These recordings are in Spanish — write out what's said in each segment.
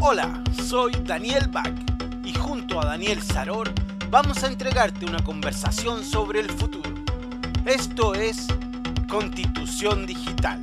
Hola, soy Daniel Bach y junto a Daniel Saror vamos a entregarte una conversación sobre el futuro. Esto es Constitución Digital.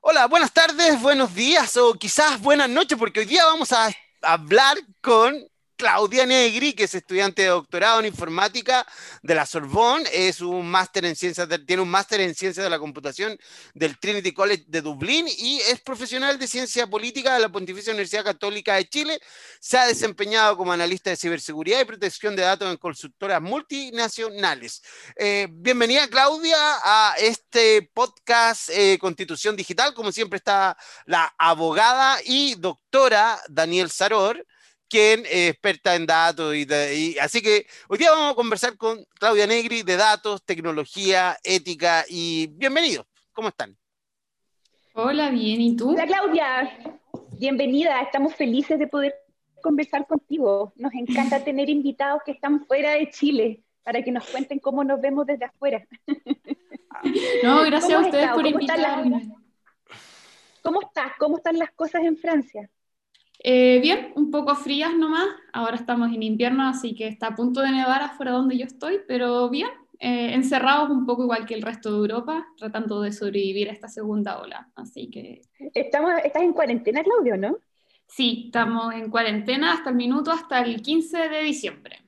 Hola, buenas tardes, buenos días o quizás buenas noches porque hoy día vamos a hablar con Claudia Negri, que es estudiante de doctorado en informática de la Sorbonne, es un máster en ciencias tiene un máster en ciencias de la computación del Trinity College de Dublín y es profesional de ciencia política de la Pontificia Universidad Católica de Chile. Se ha desempeñado como analista de ciberseguridad y protección de datos en consultoras multinacionales. Eh, bienvenida, Claudia, a este podcast eh, Constitución Digital. Como siempre está la abogada y doctora Daniel Saror quien es experta en datos. Y, así que hoy día vamos a conversar con Claudia Negri de datos, tecnología, ética y bienvenidos. ¿Cómo están? Hola, bien. ¿Y tú? Hola, Claudia. Bienvenida. Estamos felices de poder conversar contigo. Nos encanta tener invitados que están fuera de Chile para que nos cuenten cómo nos vemos desde afuera. No, gracias a ustedes por invitarme. ¿Cómo estás? ¿Cómo están las cosas en Francia? Eh, bien, un poco frías nomás. Ahora estamos en invierno, así que está a punto de nevar afuera donde yo estoy, pero bien, eh, encerrados un poco igual que el resto de Europa, tratando de sobrevivir a esta segunda ola. Así que. Estamos, ¿Estás en cuarentena, Claudio, no? Sí, estamos en cuarentena hasta el minuto, hasta el 15 de diciembre.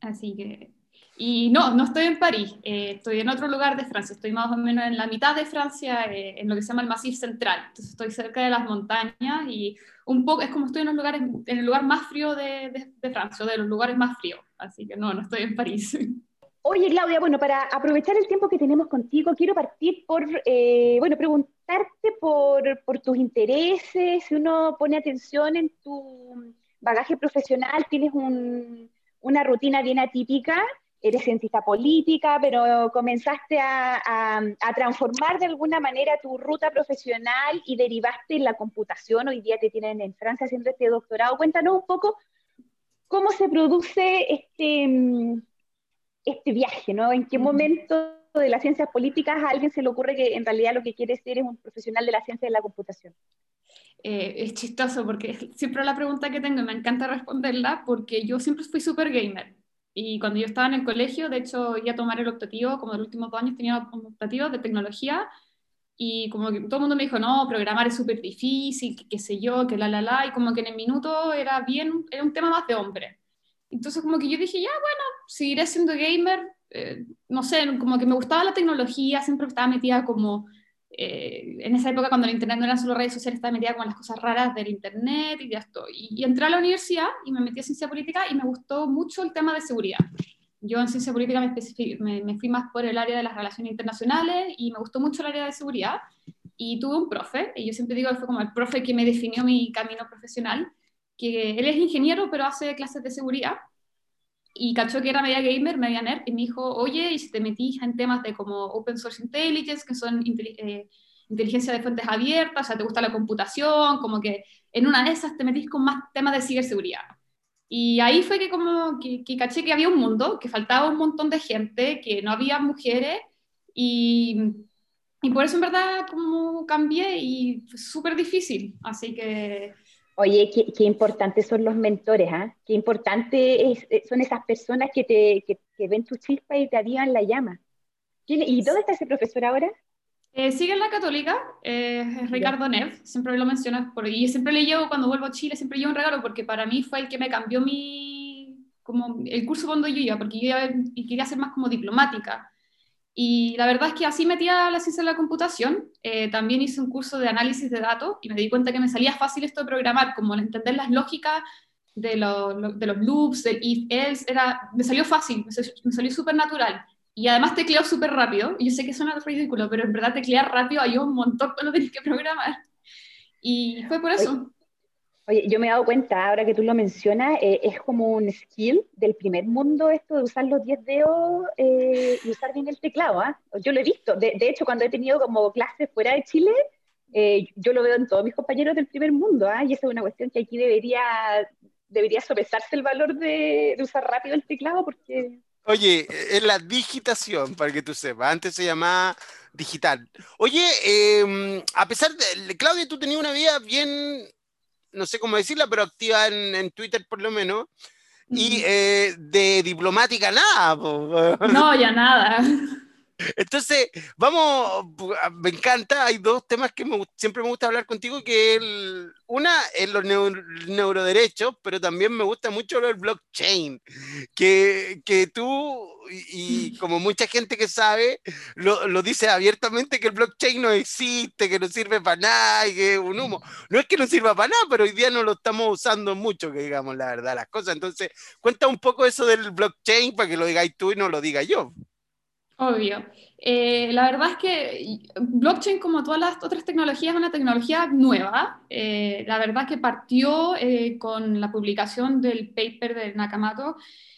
Así que y no, no estoy en París, eh, estoy en otro lugar de Francia, estoy más o menos en la mitad de Francia, eh, en lo que se llama el Massif Central. Estoy cerca de las montañas y un poco, es como estoy en, los lugares, en el lugar más frío de, Francia, de los lugares más fríos. Así que no, no estoy en París. Oye, Claudia, bueno, para aprovechar el tiempo que tenemos contigo, quiero partir por, eh, bueno, preguntarte por, por tus intereses, si uno pone atención en tu bagaje profesional, tienes un, una rutina bien atípica eres cientista política, pero comenzaste a, transformar de alguna manera tu ruta profesional y derivaste en la computación. Hoy día te tienen en Francia haciendo este doctorado. Cuéntanos un poco cómo se produce este, este viaje, ¿no? ¿En qué momento de las ciencias políticas a alguien se le ocurre que en realidad lo que quiere ser es un profesional de la ciencia de la computación? Eh, es chistoso porque siempre la pregunta que tengo y me encanta responderla porque yo siempre fui súper gamer y cuando yo estaba en el colegio, de hecho, iba a tomar el optativo, como los últimos dos años tenía un optativo de tecnología, y como que todo el mundo me dijo, no, programar es súper difícil, que qué sé yo, que la, la, la, y como que en el minuto era bien, era un tema más de hombre. Entonces como que yo dije, ya, bueno, seguiré siendo gamer, eh, no sé, como que me gustaba la tecnología, siempre estaba metida como eh, en esa época cuando el Internet no eran solo redes sociales, estaba metida con las cosas raras del Internet y ya estoy. Y, entré a la universidad y me metí a ciencia política y me gustó mucho el tema de seguridad. Yo en ciencia política me, me, fui más por el área de las relaciones internacionales y me gustó mucho el área de seguridad. Y tuve un profe, y yo siempre digo que fue como el profe que me definió mi camino profesional, que él es ingeniero pero hace clases de seguridad y cachó que era media gamer, media nerd, y me dijo, oye, y si te metís en temas de como Open Source Intelligence, que son eh, inteligencia de fuentes abiertas, o sea, te gusta la computación, como que en una de esas te metís con más temas de ciberseguridad. Y ahí fue que como que, que caché que había un mundo, que faltaba un montón de gente, que no había mujeres, y, y por eso en verdad como cambié y fue súper difícil, así que Oye, qué, importantes son los mentores, ¿ah? Qué importante eh, son esas personas que, te, que, ven tu chispa y te avivan la llama. ¿Y dónde está ese profesor ahora? Eh, sigue en la católica, eh, es Ricardo Neff, siempre lo mencionas por y siempre le llevo cuando vuelvo a Chile, siempre llevo un regalo porque para mí fue el que me cambió mi, como el curso cuando yo iba, porque yo iba, y quería ser más como diplomática. Y la verdad es que así metía la ciencia de la computación. Eh, también hice un curso de análisis de datos y me di cuenta que me salía fácil esto de programar, como entender las lógicas de, de los loops, del if, else, era, me salió fácil, me salió súper natural. Y además tecleo súper rápido. Y yo sé que suena ridículo, pero en verdad teclear rápido hay un montón cuando tienes que programar. Y fue por eso. Oye, yo me he dado cuenta, ahora que tú lo mencionas, eh, es como un skill del primer mundo esto de usar los 10 dedos eh, y usar bien el teclado. ¿ah? Yo lo he visto. De, hecho, cuando he tenido como clases fuera de Chile, eh, yo lo veo en todos mis compañeros del primer mundo. ¿ah? Y esa es una cuestión que aquí debería, debería sopesarse el valor de, de usar rápido el teclado porque Oye, es la digitación, para que tú sepas. Antes se llamaba digital. Oye, em, a pesar de, Claudia, tú tenías una vida bien, no sé cómo decirla, pero activa en, Twitter por lo menos. Y eh, de diplomática nada. No, ya nada. Entonces, vamos, me encanta, hay dos temas que siempre me gusta hablar contigo, que el, una es los neuroderechos, pero también me gusta mucho el blockchain, que, que tú, y, como mucha gente que sabe, lo, lo, dice abiertamente que el blockchain no existe, que no sirve para nada, y que es un humo. No es que no sirva para nada, pero hoy día no lo estamos usando mucho, que digamos la verdad, las cosas. Entonces, cuenta un poco eso del blockchain para que lo digáis tú y no lo diga yo. Obvio. Eh, la verdad es que blockchain, como todas las otras tecnologías, es una tecnología nueva. Eh, la verdad es que partió eh, con la publicación del paper de Nakamoto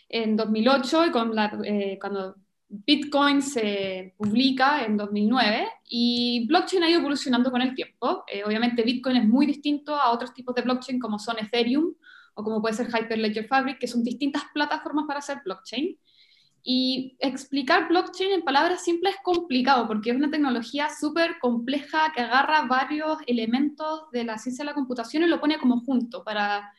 en 2008 y con la, cuando Bitcoin se publica en 2009 y blockchain ha ido evolucionando con el tiempo. obviamente Bitcoin es muy distinto a otros tipos de blockchain como son Ethereum o como puede ser Hyperledger Fabric, que son distintas plataformas para hacer blockchain. Y explicar blockchain en palabras simples es complicado porque es una tecnología súper compleja que agarra varios elementos de la ciencia de la computación y lo pone como junto. Para...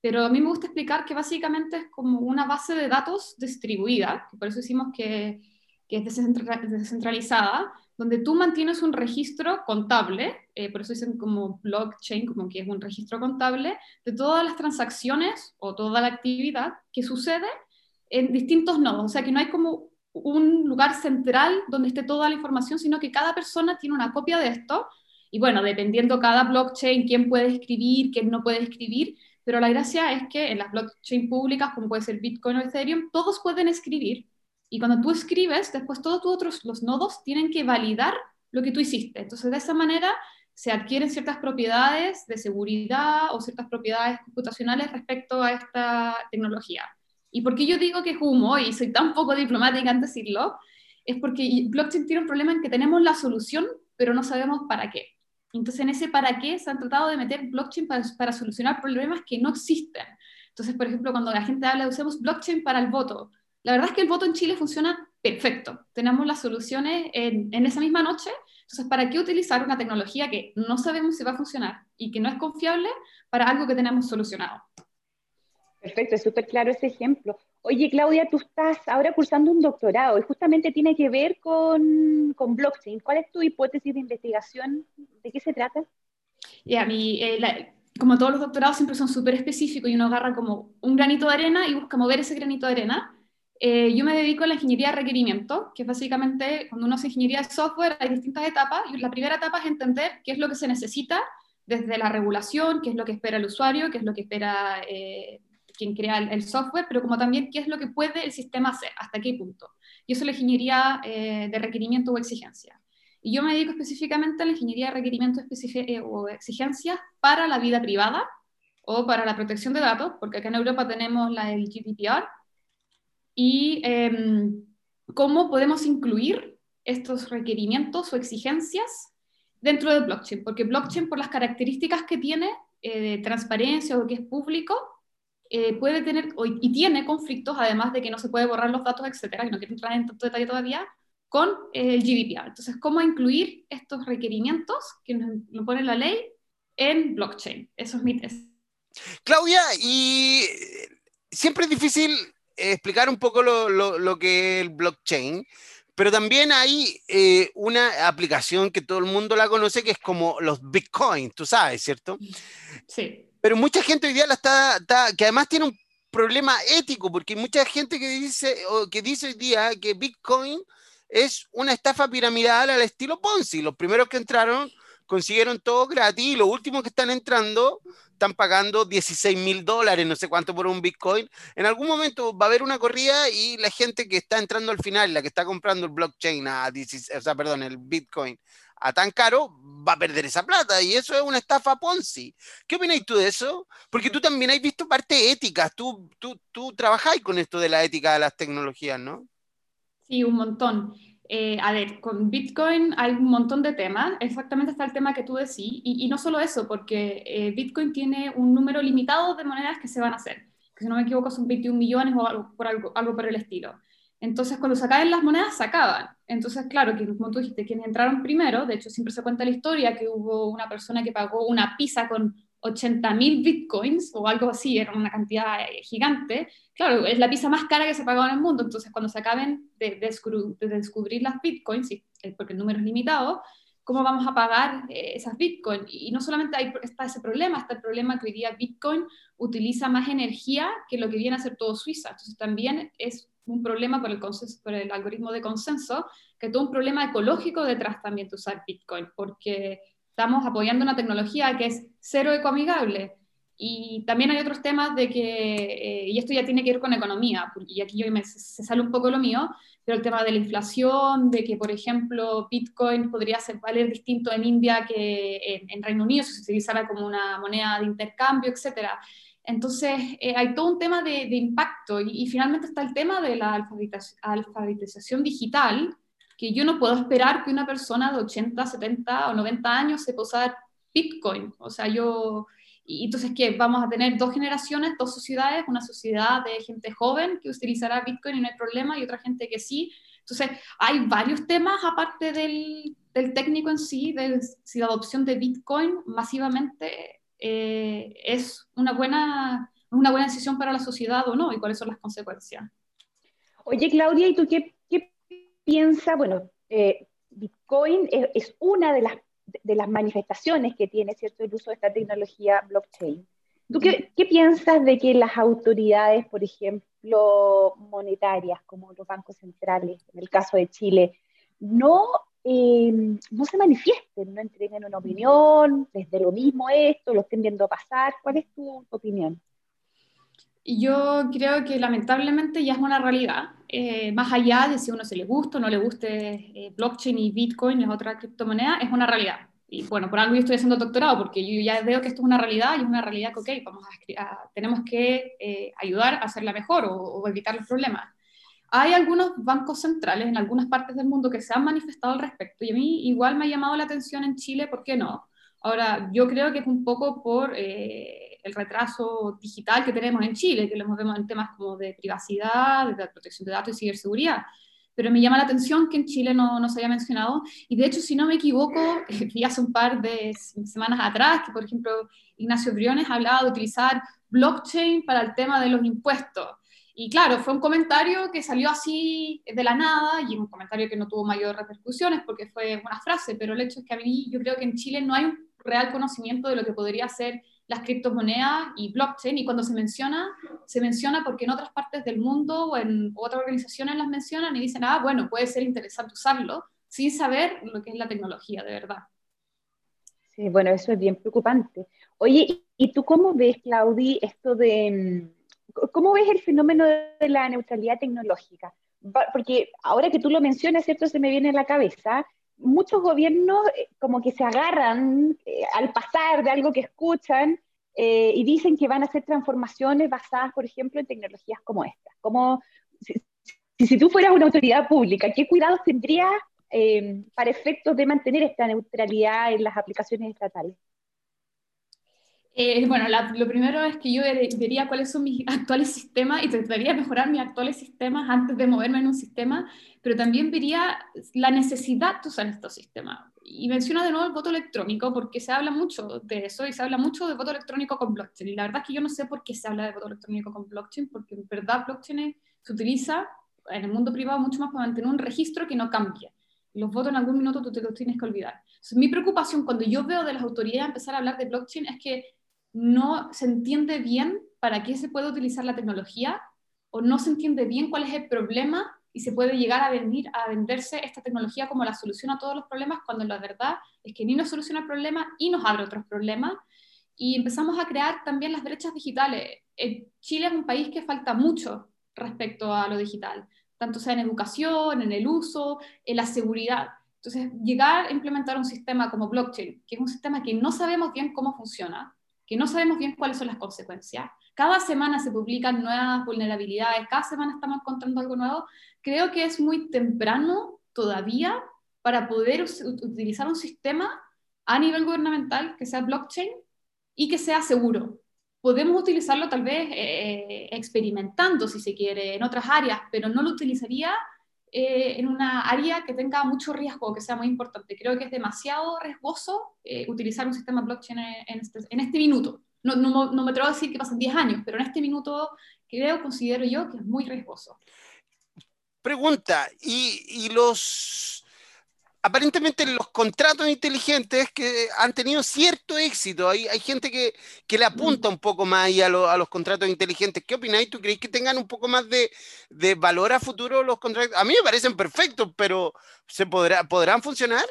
Pero a mí me gusta explicar que básicamente es como una base de datos distribuida, que por eso decimos que, es descentralizada, donde tú mantienes un registro contable, eh, por eso dicen como blockchain, como que es un registro contable, de todas las transacciones o toda la actividad que sucede en distintos nodos, o sea que no hay como un lugar central donde esté toda la información, sino que cada persona tiene una copia de esto, y bueno, dependiendo cada blockchain, quién puede escribir, quién no puede escribir, pero la gracia es que en las blockchain públicas, como puede ser Bitcoin o Ethereum, todos pueden escribir, y cuando tú escribes, después todos otros, los nodos tienen que validar lo que tú hiciste. Entonces, de esa manera se adquieren ciertas propiedades de seguridad o ciertas propiedades computacionales respecto a esta tecnología. ¿Y por qué yo digo que es humo y soy tan poco diplomática en decirlo? Es porque blockchain tiene un problema en que tenemos la solución, pero no sabemos para qué. Entonces, en ese para qué se han tratado de meter blockchain para, solucionar problemas que no existen. Entonces, por ejemplo, cuando la gente habla de usemos blockchain para el voto, la verdad es que el voto en Chile funciona perfecto. Tenemos las soluciones en, en, esa misma noche. Entonces, ¿para qué utilizar una tecnología que no sabemos si va a funcionar y que no es confiable para algo que tenemos solucionado? Perfecto, es súper claro ese ejemplo. Oye, Claudia, tú estás ahora cursando un doctorado y justamente tiene que ver con, con blockchain. ¿Cuál es tu hipótesis de investigación? ¿De qué se trata? Ya, mi, eh, como todos los doctorados siempre son súper específicos y uno agarra como un granito de arena y busca mover ese granito de arena. Eh, yo me dedico a la ingeniería de requerimiento, que es básicamente cuando uno hace ingeniería de software hay distintas etapas y la primera etapa es entender qué es lo que se necesita desde la regulación, qué es lo que espera el usuario, qué es lo que espera eh, quien crea el, software, pero como también qué es lo que puede el sistema hacer, hasta qué punto. Y eso es la ingeniería eh, de requerimiento o exigencia. Y yo me dedico específicamente a la ingeniería de requerimiento eh, o exigencias para la vida privada o para la protección de datos, porque acá en Europa tenemos la del GDPR, y em, cómo podemos incluir estos requerimientos o exigencias dentro del blockchain, porque blockchain por las características que tiene eh, de transparencia o que es público, eh, puede tener y tiene conflictos, además de que no se puede borrar los datos, etcétera, y no quiero entrar en tanto detalle todavía, con el GDPR. Entonces, ¿cómo incluir estos requerimientos que nos, pone la ley en blockchain? Eso es mi tesis. Claudia, y siempre es difícil explicar un poco lo, lo, que es el blockchain, pero también hay eh, una aplicación que todo el mundo la conoce que es como los Bitcoin, tú sabes, ¿cierto? Sí pero mucha gente hoy día la está, que además tiene un problema ético, porque hay mucha gente que dice, o que dice hoy día que Bitcoin es una estafa piramidal al estilo Ponzi. Los primeros que entraron consiguieron todo gratis y los últimos que están entrando están pagando 16 mil dólares, no sé cuánto por un Bitcoin. En algún momento va a haber una corrida y la gente que está entrando al final, la que está comprando el blockchain, a o sea, perdón, el Bitcoin a tan caro, va a perder esa plata y eso es una estafa Ponzi. ¿Qué opináis tú de eso? Porque tú también has visto parte ética, tú, tú, tú trabajáis con esto de la ética de las tecnologías, ¿no? Sí, un montón. Eh, a ver, con Bitcoin hay un montón de temas, exactamente está el tema que tú decís, y, no solo eso, porque eh, Bitcoin tiene un número limitado de monedas que se van a hacer, que si no me equivoco son 21 millones o algo por, algo, algo por el estilo. Entonces, cuando se acaben las monedas, se acaban. Entonces, claro, que como tú dijiste, quienes entraron primero, de hecho siempre se cuenta la historia que hubo una persona que pagó una pizza con 80.000 bitcoins o algo así, era una cantidad eh, gigante. Claro, es la pizza más cara que se ha pagado en el mundo. Entonces, cuando se acaben de, descubrir las bitcoins, porque el número es limitado, ¿cómo vamos a pagar eh, esas bitcoins? Y no solamente hay, está ese problema, está el problema que hoy día bitcoin utiliza más energía que lo que viene a ser todo Suiza. Entonces, también es un problema por el, algoritmo de consenso, que todo un problema ecológico detrás también de usar bitcoin, porque estamos apoyando una tecnología que es cero ecoamigable. Y también hay otros temas de que, eh, y esto ya tiene que ver con economía, y aquí yo me, se sale un poco lo mío, pero el tema de la inflación, de que, por ejemplo, Bitcoin podría ser, valer distinto en India que en, Reino Unido si se utilizara como una moneda de intercambio, etcétera. Entonces, eh, hay todo un tema de, impacto y, y, finalmente está el tema de la alfabetización digital, que yo no puedo esperar que una persona de 80, 70 o 90 años sepa usar Bitcoin. O sea, yo... Y entonces, ¿qué? Vamos a tener dos generaciones, dos sociedades, una sociedad de gente joven que utilizará Bitcoin y no hay problema, y otra gente que sí. Entonces, hay varios temas aparte del, del técnico en sí, de si la adopción de Bitcoin masivamente eh, es una buena, una buena decisión para la sociedad o no, y cuáles son las consecuencias. Oye, Claudia, ¿y tú qué, qué piensas? Bueno, eh, Bitcoin es, es, una de las de las manifestaciones que tiene ¿cierto? el uso de esta tecnología blockchain. ¿Tú qué, qué, piensas de que las autoridades, por ejemplo, monetarias, como los bancos centrales, en el caso de Chile, no, eh, no se manifiesten, no entreguen una opinión, desde lo mismo esto, lo estén viendo pasar? ¿Cuál es tu, opinión? Yo creo que lamentablemente ya es una realidad, eh, más allá de si a uno se le gusta o no le guste eh, blockchain y Bitcoin, es otra criptomoneda, es una realidad. Y bueno, por algo yo estoy haciendo doctorado, porque yo ya veo que esto es una realidad y es una realidad que, ok, vamos a, tenemos que ayudar a hacerla mejor o, o, evitar los problemas. Hay algunos bancos centrales en algunas partes del mundo que se han manifestado al respecto y a mí igual me ha llamado la atención en Chile, ¿por qué no? Ahora, yo creo que es un poco por el retraso digital que tenemos en Chile, que lo vemos en temas como de privacidad, de protección de datos y ciberseguridad. Pero me llama la atención que en Chile no, no se haya mencionado. Y de hecho, si no me equivoco, vi hace un par de semanas atrás que, por ejemplo, Ignacio Briones hablaba de utilizar blockchain para el tema de los impuestos. Y claro, fue un comentario que salió así de la nada y un comentario que no tuvo mayor repercusiones porque fue una frase, pero el hecho es que a mí yo creo que en Chile no hay un real conocimiento de lo que podría ser las criptomonedas y blockchain, y cuando se menciona, se menciona porque en otras partes del mundo o en otras organizaciones las mencionan y dicen, ah, bueno, puede ser interesante usarlo, sin saber lo que es la tecnología de verdad. Sí, bueno, eso es bien preocupante. Oye, ¿y tú cómo ves, Claudi, esto de, mm, cómo ves el fenómeno de la neutralidad tecnológica? Porque ahora que tú lo mencionas, ¿cierto? Se me viene a la cabeza muchos gobiernos eh, como que se agarran eh, al pasar de algo que escuchan eh, y dicen que van a hacer transformaciones basadas, por ejemplo, en tecnologías como esta. Como, si, tú fueras una autoridad pública, ¿qué cuidados tendrías para efectos de mantener esta neutralidad en las aplicaciones estatales? Eh, bueno, lo primero es que yo vería cuáles son mis actuales sistemas y trataría de mejorar mis actuales sistemas antes de moverme en un sistema, pero también vería la necesidad de usar estos sistemas. Y menciono de nuevo el voto electrónico porque se habla mucho de eso y se habla mucho de voto electrónico con blockchain. Y la verdad es que yo no sé por qué se habla de voto electrónico con blockchain, porque en verdad blockchain se utiliza en el mundo privado mucho más para mantener un registro que no cambie. Los votos en algún minuto tú te los tienes que olvidar. mi preocupación cuando yo veo de las autoridades empezar a hablar de blockchain es que no se entiende bien para qué se puede utilizar la tecnología o no se entiende bien cuál es el problema y se puede llegar a, venir, a venderse esta tecnología como la solución a todos los problemas cuando la verdad es que ni nos soluciona el problema y nos abre otros problemas. Y empezamos a crear también las brechas digitales. Chile es un país que falta mucho respecto a lo digital, tanto sea en educación, en el uso, en la seguridad. Entonces, llegar a implementar un sistema como blockchain, que es un sistema que no sabemos bien cómo funciona, que no sabemos bien cuáles son las consecuencias. Cada semana se publican nuevas vulnerabilidades, cada semana estamos encontrando algo nuevo. Creo que es muy temprano todavía para poder utilizar un sistema a nivel gubernamental que sea blockchain y que sea seguro. podemos utilizarlo tal vez eh, experimentando, si se quiere, en otras áreas, pero no lo utilizaría eh, en una área que tenga mucho riesgo, que sea muy importante. Creo que es demasiado riesgoso eh, utilizar un sistema blockchain en, este, en este, minuto. No, no, me atrevo a decir que pasen 10 años, pero en este minuto creo, considero yo que es muy riesgoso. Pregunta, ¿y, y los aparentemente los contratos inteligentes que han tenido cierto éxito. Hay, hay gente que, que, le apunta un poco más a, a, los contratos inteligentes. ¿Qué opináis? ¿Tú creéis que tengan un poco más de, de, valor a futuro los contratos? A mí me parecen perfectos, pero ¿se podrá, ¿podrán funcionar?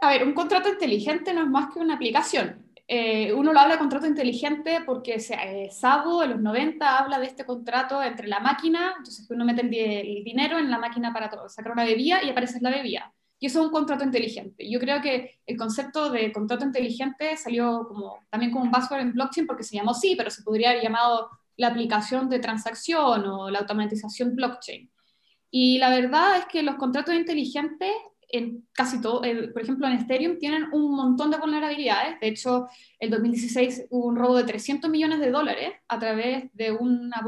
A ver, un contrato inteligente no es más que una aplicación. Eh, uno lo habla de contrato inteligente porque eh, Sabo en los 90 habla de este contrato entre la máquina, entonces uno mete el dinero en la máquina para sacar una bebida y aparece la bebida y eso es un contrato inteligente. Yo creo que el concepto de contrato inteligente salió como, también como un buzzword en blockchain porque se llamó sí, pero se podría haber llamado la aplicación de transacción o la automatización blockchain. Y la verdad es que los contratos inteligentes, en casi todo, por ejemplo en Ethereum, tienen un montón de vulnerabilidades. De hecho, en 2016 hubo un robo de 300 millones de dólares a través de una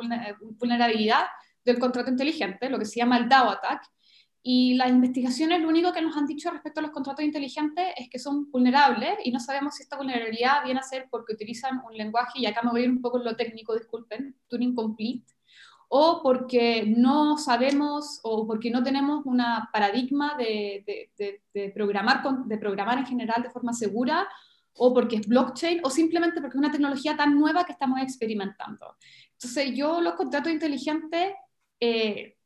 vulnerabilidad del contrato inteligente, lo que se llama el DAO attack, y las investigaciones lo único que nos han dicho respecto a los contratos inteligentes es que son vulnerables y no sabemos si esta vulnerabilidad viene a ser porque utilizan un lenguaje, y acá me voy a ir un poco en lo técnico, disculpen, Turing Complete, o porque no sabemos o porque no tenemos una paradigma de, de, de, programar, de programar en general de forma segura, o porque es blockchain, o simplemente porque es una tecnología tan nueva que estamos experimentando. Entonces yo los contratos inteligentes... Eh,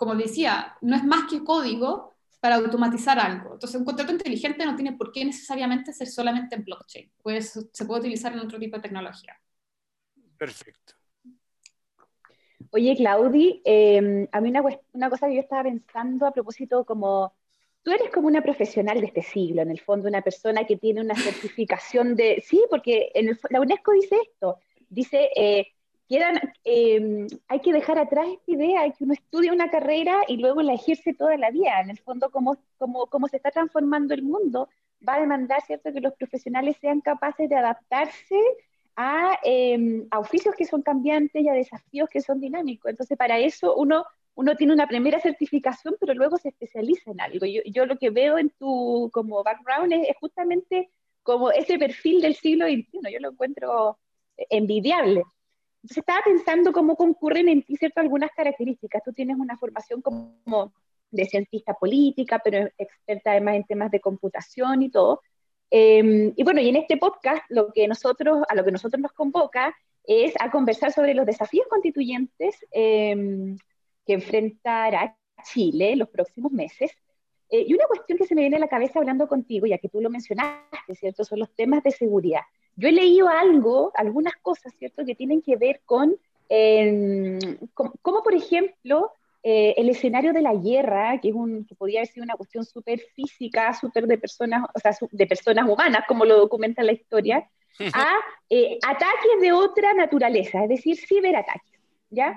como decía, no es más que código para automatizar algo. Entonces, un contrato inteligente no tiene por qué necesariamente ser solamente en blockchain. Pues, se puede utilizar en otro tipo de tecnología. Perfecto. Oye, Claudi, em, a mí una, una, cosa que yo estaba pensando a propósito, como tú eres como una profesional de este siglo, en el fondo, una persona que tiene una certificación de, sí, porque en la UNESCO dice esto, dice, eh, Em, hay que dejar atrás esta idea de que uno estudia una carrera y luego la ejerce toda la vida. En el fondo, como, como, como se está transformando el mundo, va a demandar, ¿cierto?, que los profesionales sean capaces de adaptarse a, em, a oficios que son cambiantes y a desafíos que son dinámicos. Entonces, para eso uno uno tiene una primera certificación, pero luego se especializa en algo. Yo, yo lo que veo en tu como background es, es, justamente como ese perfil del siglo XXI. Yo lo encuentro envidiable. Entonces estaba pensando cómo concurren en ti cierto algunas características. Tú tienes una formación como de cientista política, pero experta además en temas de computación y todo. Em, y bueno, y en este podcast lo que nosotros, a lo que nosotros nos convoca es a conversar sobre los desafíos constituyentes em, que enfrentará Chile en los próximos meses. Eh, y una cuestión que se me viene a la cabeza hablando contigo, ya que tú lo mencionaste, ¿cierto? Son los temas de seguridad. Yo he leído algo, algunas cosas, ¿cierto?, que tienen que ver con, eh, como, por ejemplo, eh, el escenario de la guerra, que, es un, que podría haber sido una cuestión súper física, súper de personas, o sea, de personas humanas, como lo documenta la historia, a eh, ataques de otra naturaleza, es decir, ciberataques, ¿ya?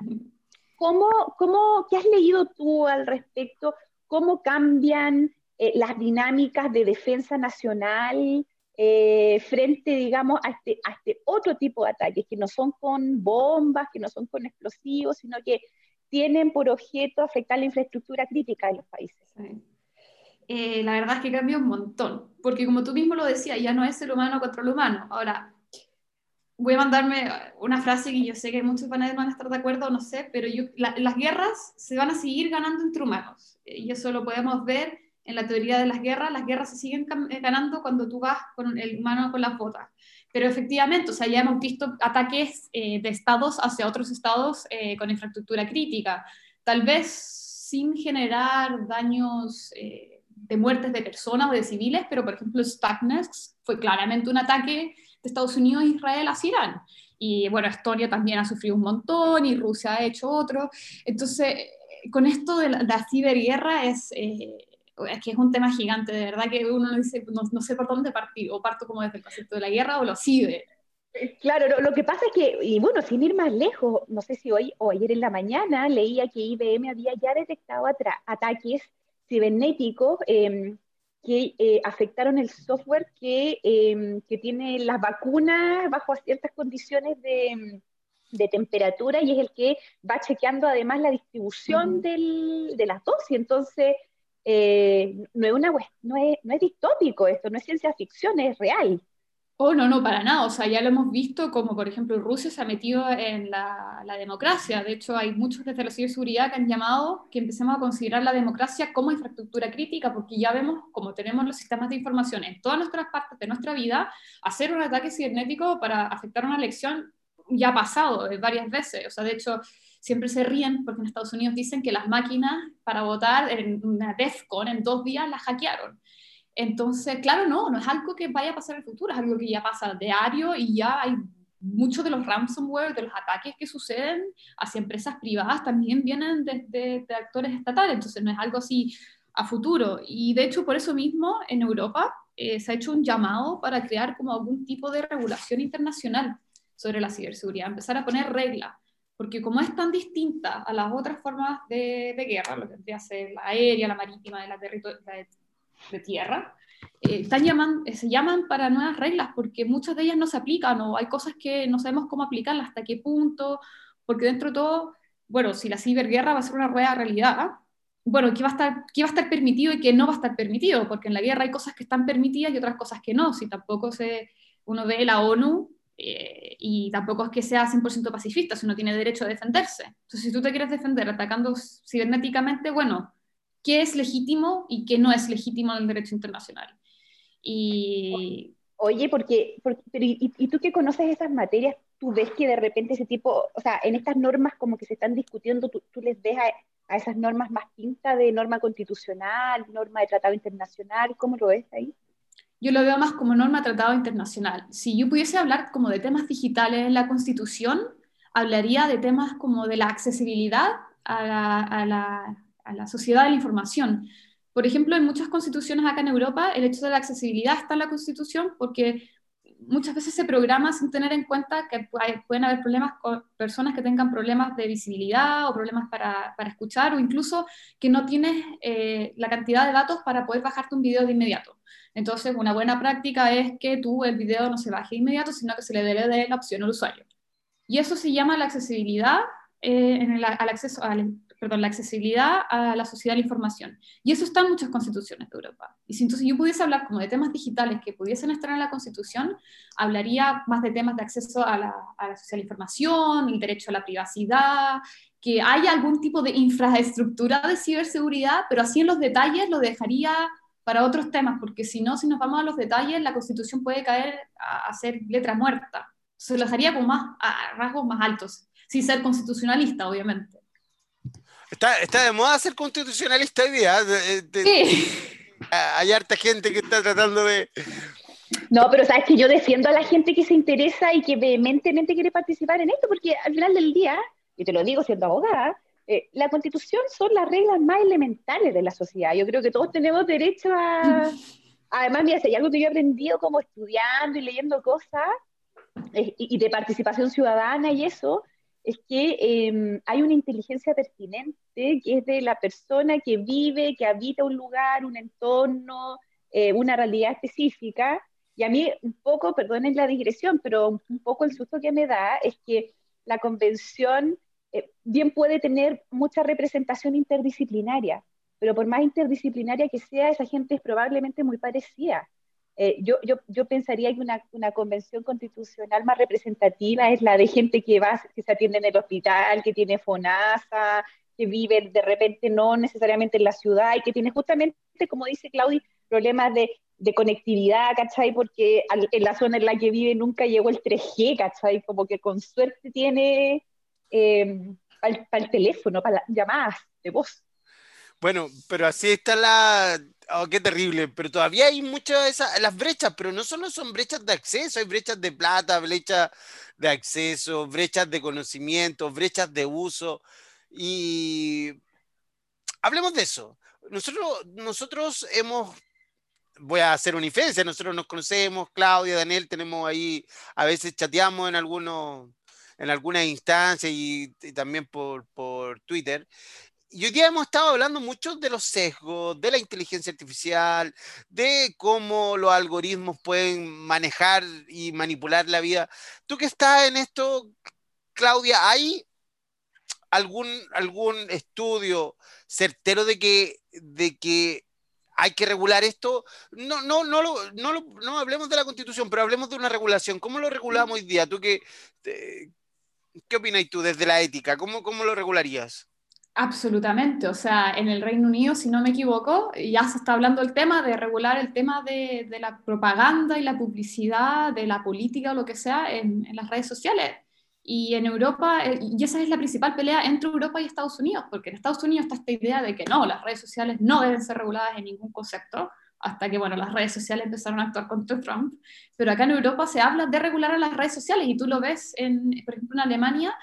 ¿Cómo, cómo, ¿Qué has leído tú al respecto? ¿Cómo cambian las dinámicas de defensa nacional eh, frente, digamos, a este, a este otro tipo de ataques, que no son con bombas, que no son con explosivos, sino que tienen por objeto afectar la infraestructura crítica de los países. Eh, la verdad es que cambia un montón, porque como tú mismo lo decías, ya no es el humano contra el humano. Ahora, voy a mandarme una frase que yo sé que muchos van a, estar de acuerdo, no sé, pero yo, las guerras se van a seguir ganando entre humanos. Y eso lo podemos ver en la teoría de las guerras, las guerras se siguen eh, ganando cuando tú vas con el humano con las botas. Pero efectivamente, o sea, ya hemos visto ataques eh, de estados hacia otros estados eh, con infraestructura crítica, tal vez sin generar daños de muertes de personas o de civiles, pero por ejemplo Stuxnet fue claramente un ataque de Estados Unidos e Israel hacia Irán. Y bueno, Estonia también ha sufrido un montón y Rusia ha hecho otro. Entonces, con esto de la, la ciberguerra es es que es un tema gigante, de verdad que uno dice, no, sé por dónde partir, o parto como desde el concepto de la guerra o lo sigue. Eh, claro, lo, que pasa es que, y bueno, sin ir más lejos, no sé si hoy o ayer en la mañana leía que IBM había ya detectado ataques cibernéticos em, que eh, afectaron el software que, em, que, tiene las vacunas bajo ciertas condiciones de, de, temperatura y es el que va chequeando además la distribución del, de las dosis. Entonces, eh, no, es una, no, es, no es distópico esto, no es ciencia ficción, es real. Oh, no, no, para nada. O sea, ya lo hemos visto como, por ejemplo, Rusia se ha metido en la, democracia. De hecho, hay muchos desde la ciberseguridad que han llamado que empecemos a considerar la democracia como infraestructura crítica, porque ya vemos, como tenemos los sistemas de información en todas nuestras partes de nuestra vida, hacer un ataque cibernético para afectar una elección ya ha pasado varias veces. O sea, de hecho, siempre se ríen porque en Estados Unidos dicen que las máquinas para votar en una DEFCON en dos días las hackearon. Entonces, claro, no, no es algo que vaya a pasar en el futuro, es algo que ya pasa diario y ya hay muchos de los ransomware, de los ataques que suceden hacia empresas privadas también vienen desde de, actores estatales, entonces no es algo así a futuro. Y de hecho, por eso mismo, en Europa eh, se ha hecho un llamado para crear como algún tipo de regulación internacional sobre la ciberseguridad, empezar a poner reglas, porque como es tan distinta a las otras formas de, guerra, lo que que ser la aérea, la marítima, de la, la de tierra, eh, están llaman, eh, se llaman para nuevas reglas porque muchas de ellas no se aplican o hay cosas que no sabemos cómo aplicarlas, hasta qué punto, porque dentro de todo, bueno, si la ciberguerra va a ser una rueda realidad, bueno, ¿qué va, a estar, ¿qué va a estar permitido y qué no va a estar permitido? Porque en la guerra hay cosas que están permitidas y otras cosas que no. Si tampoco se, uno ve la ONU eh, y tampoco es que sea 100% pacifista, si uno tiene derecho a defenderse. Entonces, si tú te quieres defender atacando cibernéticamente, bueno, qué es legítimo y qué no es legítimo en el derecho internacional. Y... Oye, porque, pero, y, tú que conoces esas materias, tú ves que de repente ese tipo, o sea, en estas normas como que se están discutiendo, tú, les ves a, esas normas más pintas de norma constitucional, norma de tratado internacional, ¿cómo lo ves ahí? Yo lo veo más como norma tratado internacional. Si yo pudiese hablar como de temas digitales en la Constitución, hablaría de temas como de la accesibilidad a la sociedad de la información. Por ejemplo, en muchas constituciones acá en Europa, el hecho de la accesibilidad está en la constitución porque muchas veces se programa sin tener en cuenta que pueden haber problemas con personas que tengan problemas de visibilidad o problemas para, para escuchar o incluso que no tienes eh, la cantidad de datos para poder bajarte un video de inmediato. Entonces, una buena práctica es que tú el video no se baje de inmediato, sino que se le dé la opción al usuario. Y eso se llama la accesibilidad eh, en el, al acceso al, perdón, la accesibilidad a la sociedad de la información. Y eso está en muchas constituciones de Europa. Y si entonces yo pudiese hablar como de temas digitales que pudiesen estar en la constitución, hablaría más de temas de acceso a la, a la sociedad de la información, el derecho a la privacidad, que haya algún tipo de infraestructura de ciberseguridad, pero así en los detalles lo dejaría para otros temas, porque si no, si nos vamos a los detalles, la constitución puede caer a, a ser letra muerta. Se lo dejaría como más, a rasgos más altos, sin ser constitucionalista, obviamente. Está, de moda ser constitucionalista hoy día. ¿eh? sí. Hay harta gente que está tratando de... No, pero sabes que yo defiendo a la gente que se interesa y que vehementemente quiere participar en esto, porque al final del día, y te lo digo siendo abogada, eh, la constitución son las reglas más elementales de la sociedad. Yo creo que todos tenemos derecho a... Además, mira, si hay algo que yo he aprendido como estudiando y leyendo cosas, y, y de participación ciudadana y eso, es que em, hay una inteligencia pertinente que es de la persona que vive, que habita un lugar, un entorno, eh, una realidad específica. Y a mí un poco, perdonen la digresión, pero un poco el susto que me da es que la convención eh, bien puede tener mucha representación interdisciplinaria, pero por más interdisciplinaria que sea, esa gente es probablemente muy parecida. Eh, yo, yo, yo, pensaría que una, una, convención constitucional más representativa es la de gente que va, que se atiende en el hospital, que tiene FONASA, que vive de repente no necesariamente en la ciudad y que tiene justamente, como dice Claudia, problemas de, de conectividad, ¿cachai? Porque en la zona en la que vive nunca llegó el 3G, ¿cachai? Como que con suerte tiene eh, para el teléfono, para llamadas de voz. Bueno, pero así está la, Oh, qué terrible, pero todavía hay muchas de esas, las brechas, pero no solo son brechas de acceso, hay brechas de plata, brechas de acceso, brechas de conocimiento, brechas de uso. Y hablemos de eso. Nosotros, nosotros hemos, voy a hacer una inferencia, nosotros nos conocemos, Claudia, Daniel, tenemos ahí, a veces chateamos en algunos en algunas instancias y, y también por, por Twitter. Y hoy día hemos estado hablando mucho de los sesgos, de la inteligencia artificial, de cómo los algoritmos pueden manejar y manipular la vida. Tú que estás en esto, Claudia, ¿hay algún, algún estudio certero de que, de que hay que regular esto? No, no, no, lo, no, no hablemos de la constitución, pero hablemos de una regulación. ¿Cómo lo regulamos hoy día? ¿Tú qué, qué opinas tú desde la ética? ¿Cómo, cómo lo regularías? Absolutamente, o sea, en el Reino Unido, si no me equivoco, ya se está hablando el tema de regular el tema de, de la propaganda y la publicidad, de la política o lo que sea en, en las redes sociales. Y en Europa, eh, y esa es la principal pelea entre Europa y Estados Unidos, porque en Estados Unidos está esta idea de que no, las redes sociales no deben ser reguladas en ningún concepto, hasta que, bueno, las redes sociales empezaron a actuar contra Trump, pero acá en Europa se habla de regular a las redes sociales, y tú lo ves, en, por ejemplo, en Alemania,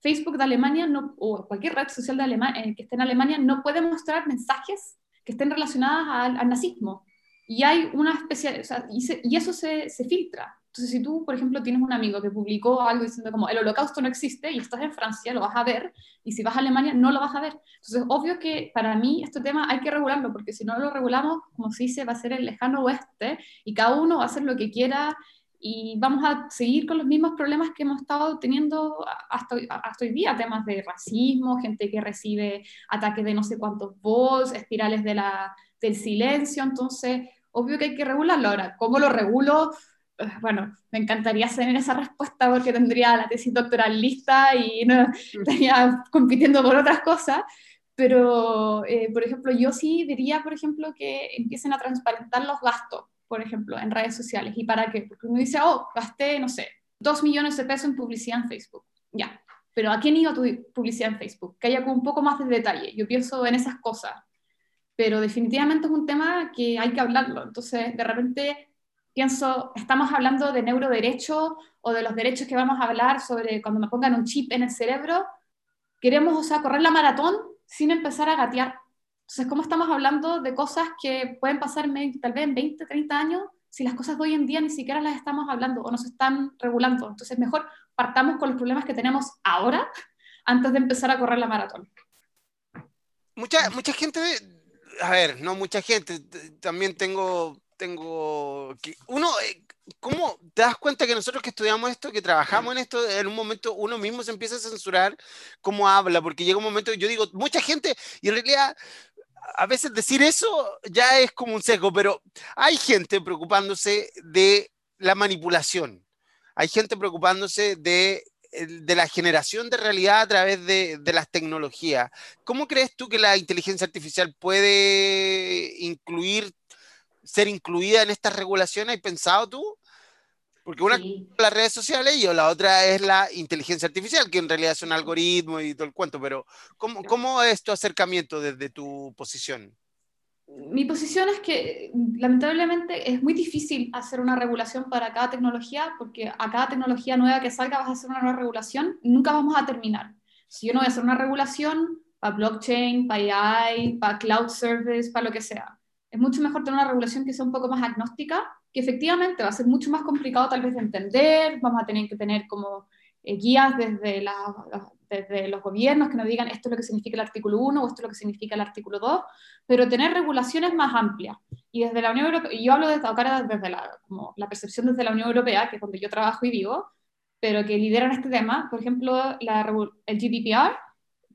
Facebook de Alemania o cualquier red social de Alemania, eh, que esté en Alemania no puede mostrar mensajes que estén relacionados al, nazismo. Y hay una especie, y, eso se, se, filtra. Entonces, si tú, por ejemplo, tienes un amigo que publicó algo diciendo como el holocausto no existe y estás en Francia, lo vas a ver, y si vas a Alemania, no lo vas a ver. Entonces, obvio que para mí este tema hay que regularlo, porque si no lo regulamos, como se dice, va a ser el lejano oeste, y cada uno va a hacer lo que quiera y vamos a seguir con los mismos problemas que hemos estado teniendo hasta, hasta hoy día, temas de racismo, gente que recibe ataques de no sé cuántos bots, espirales de la, del silencio, entonces, obvio que hay que regularlo. Ahora, ¿cómo lo regulo? Eh, bueno, me encantaría tener esa respuesta porque tendría la tesis doctoral lista y no, estaría compitiendo por otras cosas, pero, eh, por ejemplo, yo sí diría, por ejemplo, que empiecen a transparentar los gastos por ejemplo, en redes sociales. ¿Y para qué? Porque uno dice, oh, gasté, no sé, dos millones de pesos en publicidad en Facebook. Ya, pero ¿a quién iba tu publicidad en Facebook? Que haya un poco más de detalle. Yo pienso en esas cosas, pero definitivamente es un tema que hay que hablarlo. Entonces, de repente pienso, estamos hablando de neuroderecho o de los derechos que vamos a hablar sobre cuando me pongan un chip en el cerebro. Queremos, o sea, correr la maratón sin empezar a gatear. Entonces, ¿cómo estamos hablando de cosas que pueden pasar tal vez en 20, 30 años si las cosas de hoy en día ni siquiera las estamos hablando o no se están regulando? Entonces, mejor partamos con los problemas que tenemos ahora antes de empezar a correr la maratón. Mucha, mucha gente, a ver, no mucha gente, también tengo, tengo, uno, eh, ¿cómo te das cuenta que nosotros que estudiamos esto, que trabajamos en esto, en un momento uno mismo se empieza a censurar cómo habla? Porque llega un momento, yo digo, mucha gente, y en realidad a veces decir eso ya es como un sesgo, pero hay gente preocupándose de la manipulación, hay gente preocupándose de, la generación de realidad a través de, de, las tecnologías. ¿Cómo crees tú que la inteligencia artificial puede incluir, ser incluida en estas regulaciones? ¿Has pensado tú? Porque una sí. las redes sociales y la otra es la inteligencia artificial, que en realidad es un algoritmo y todo el cuento, pero ¿cómo, cómo es tu acercamiento desde tu posición? Mi posición es que lamentablemente es muy difícil hacer una regulación para cada tecnología, porque a cada tecnología nueva que salga vas a hacer una nueva regulación, nunca vamos a terminar. Si yo no voy a hacer una regulación para blockchain, para AI, para cloud service, para lo que sea, es mucho mejor tener una regulación que sea un poco más agnóstica que efectivamente va a ser mucho más complicado tal vez de entender, vamos a tener que tener como eh, guías desde, la, desde los gobiernos que nos digan esto es lo que significa el artículo 1 o esto es lo que significa el artículo 2, pero tener regulaciones más amplias. Y desde la Unión Europea, yo hablo desde, ahora desde la, como la percepción desde la Unión Europea, que es donde yo trabajo y vivo, pero que lideran este tema, por ejemplo, la, el GDPR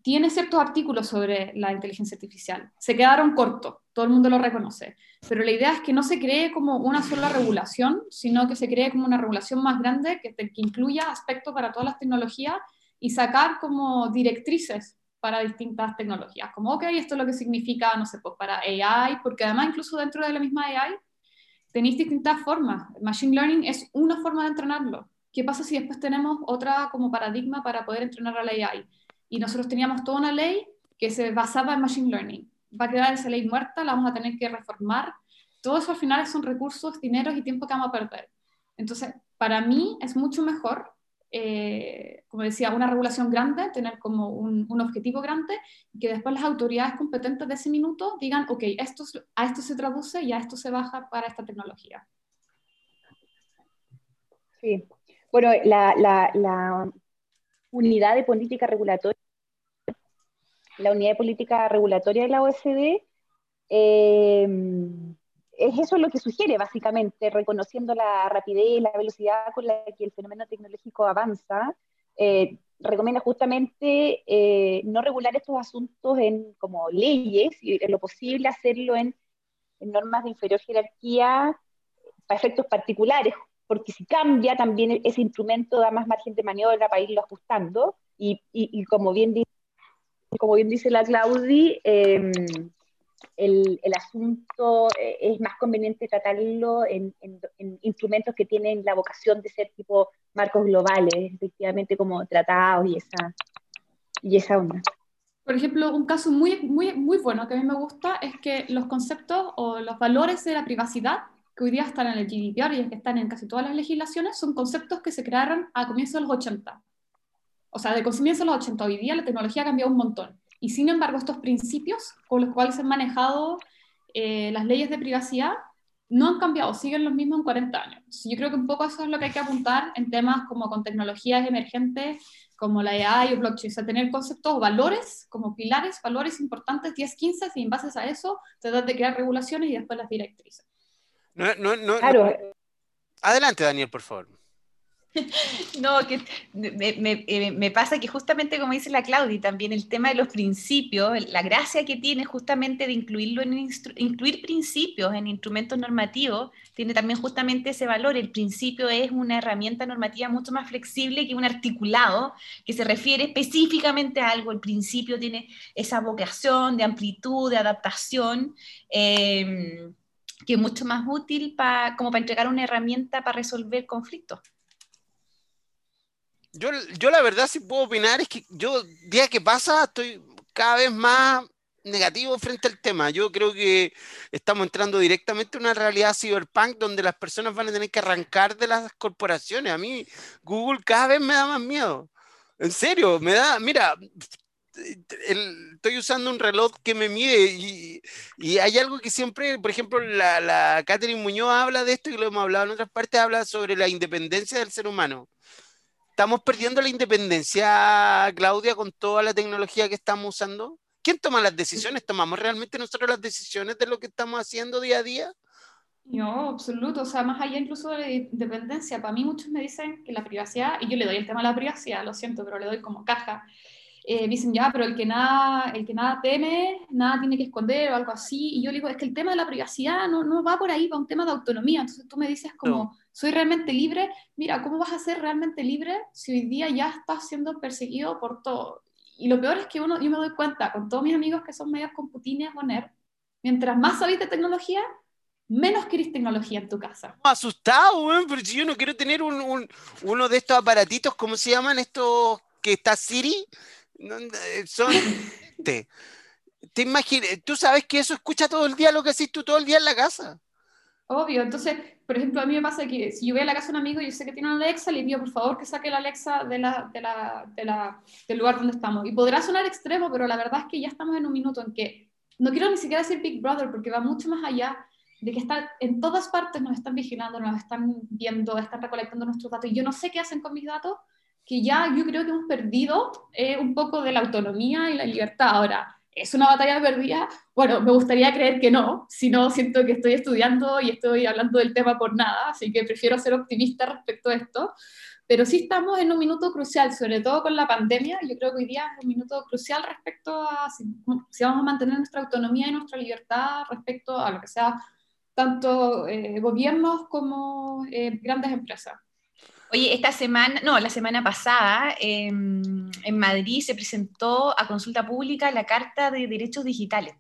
tiene ciertos artículos sobre la inteligencia artificial. Se quedaron cortos, todo el mundo lo reconoce. Pero la idea es que no se cree como una sola regulación, sino que se cree como una regulación más grande que, que incluya aspectos para todas las tecnologías y sacar como directrices para distintas tecnologías. Como, ok, esto es lo que significa, no sé, pues para AI, porque además incluso dentro de la misma AI tenéis distintas formas. Machine Learning es una forma de entrenarlo. ¿Qué pasa si después tenemos otra como paradigma para poder entrenar a la AI? Y nosotros teníamos toda una ley que se basaba en Machine Learning. Va a quedar esa ley muerta, la vamos a tener que reformar. Todo eso al final son recursos, dineros y tiempo que vamos a perder. Entonces, para mí es mucho mejor, eh, como decía, una regulación grande, tener como un, un, objetivo grande, y que después las autoridades competentes de ese minuto digan, ok, esto, a esto se traduce y a esto se baja para esta tecnología. Sí, bueno, la, la, la unidad de política regulatoria la unidad de política regulatoria de la OSD, eh, es eso lo que sugiere, básicamente, reconociendo la rapidez y la velocidad con la que el fenómeno tecnológico avanza, eh, recomienda justamente eh, no regular estos asuntos en como leyes y en lo posible hacerlo en, normas de inferior jerarquía para efectos particulares, porque si cambia también ese instrumento da más margen de maniobra para irlo ajustando y, y, como, bien dice, como bien dice la Claudi, em, el, el, asunto eh, es más conveniente tratarlo en, en, instrumentos que tienen la vocación de ser tipo marcos globales, efectivamente como tratados y esa, y esa onda. Por ejemplo, un caso muy, muy, muy bueno que a mí me gusta es que los conceptos o los valores de la privacidad que hoy día están en el GDPR y que están en casi todas las legislaciones son conceptos que se crearon a comienzos de los 80. O sea, de comienzos de los 80 hoy día la tecnología ha cambiado un montón. Y sin embargo, estos principios con los cuales se han manejado eh, las leyes de privacidad no han cambiado, siguen los mismos en 40 años. yo creo que un poco eso es lo que hay que apuntar en temas como con tecnologías emergentes como la AI o blockchain, o sea, tener conceptos, valores como pilares, valores importantes, 10, 15, y en base a eso tratar de crear regulaciones y después las directrices. No, no, no, claro. Adelante, Daniel, por favor. No, que eh, me, pasa que justamente como dice la Claudia, también el tema de los principios, la gracia que tiene justamente de incluirlo en incluir principios en instrumentos normativos, tiene también justamente ese valor. El principio es una herramienta normativa mucho más flexible que un articulado que se refiere específicamente a algo. El principio tiene esa vocación de amplitud, de adaptación. Em, que es mucho más útil para, como para entregar una herramienta para resolver conflictos. Yo, yo la verdad si puedo opinar es que yo, día que pasa, estoy cada vez más negativo frente al tema. Yo creo que estamos entrando directamente en una realidad cyberpunk donde las personas van a tener que arrancar de las corporaciones. A mí Google cada vez me da más miedo. En serio, me da, mira, estoy usando un reloj que me mide y, y, hay algo que siempre, por ejemplo, la, la Catherine Muñoz habla de esto y lo hemos hablado en otras partes, habla sobre la independencia del ser humano estamos perdiendo la independencia, Claudia, con toda la tecnología que estamos usando. ¿Quién toma las decisiones? ¿Tomamos realmente nosotros las decisiones de lo que estamos haciendo día a día? No, absoluto. O sea, más allá incluso de la independencia, para mí muchos me dicen que la privacidad, y yo le doy el tema de la privacidad, lo siento, pero le doy como caja. Eh, dicen ya, pero el que, nada, el que nada teme, nada tiene que esconder o algo así. Y yo digo, es que el tema de la privacidad no, no va por ahí, va un tema de autonomía. Entonces tú me dices como, soy realmente libre. Mira, ¿cómo vas a ser realmente libre si hoy día ya estás siendo perseguido por todo? Y lo peor es que uno, yo me doy cuenta con todos mis amigos que son medios con Putines o mientras más sabéis de tecnología, menos querés tecnología en tu casa. Asustado, pero si yo no quiero tener un, un, uno de estos aparatitos, ¿cómo se llaman estos que está Siri? Eh, son... te, te imaginas, tú sabes que eso escucha todo el día lo que haces tú todo el día en la casa. Obvio, entonces, por ejemplo, a mí me pasa que si yo voy a la casa de un amigo y yo sé que tiene una Alexa, le pido por favor que saque la Alexa del lugar donde estamos. Y podrá sonar extremo, pero la verdad es que ya estamos en un minuto en que no quiero ni siquiera decir Big Brother porque va mucho más allá de que está, en todas partes nos están vigilando, nos están viendo, están recolectando nuestros datos y yo no sé qué hacen con mis datos, que ya yo creo que hemos perdido eh, un poco de la autonomía y la libertad. Ahora, ¿Es una batalla perdida? Bueno, me gustaría creer que no, si no siento que estoy estudiando y estoy hablando del tema por nada, así que prefiero ser optimista respecto a esto. Pero sí estamos en un minuto crucial, sobre todo con la pandemia. Yo creo que hoy día es un minuto crucial respecto a si, vamos a mantener nuestra autonomía y nuestra libertad respecto a lo que sea tanto eh, gobiernos como eh, grandes empresas. Oye, esta semana, no, la semana pasada em, en Madrid se presentó a consulta pública la Carta de Derechos Digitales.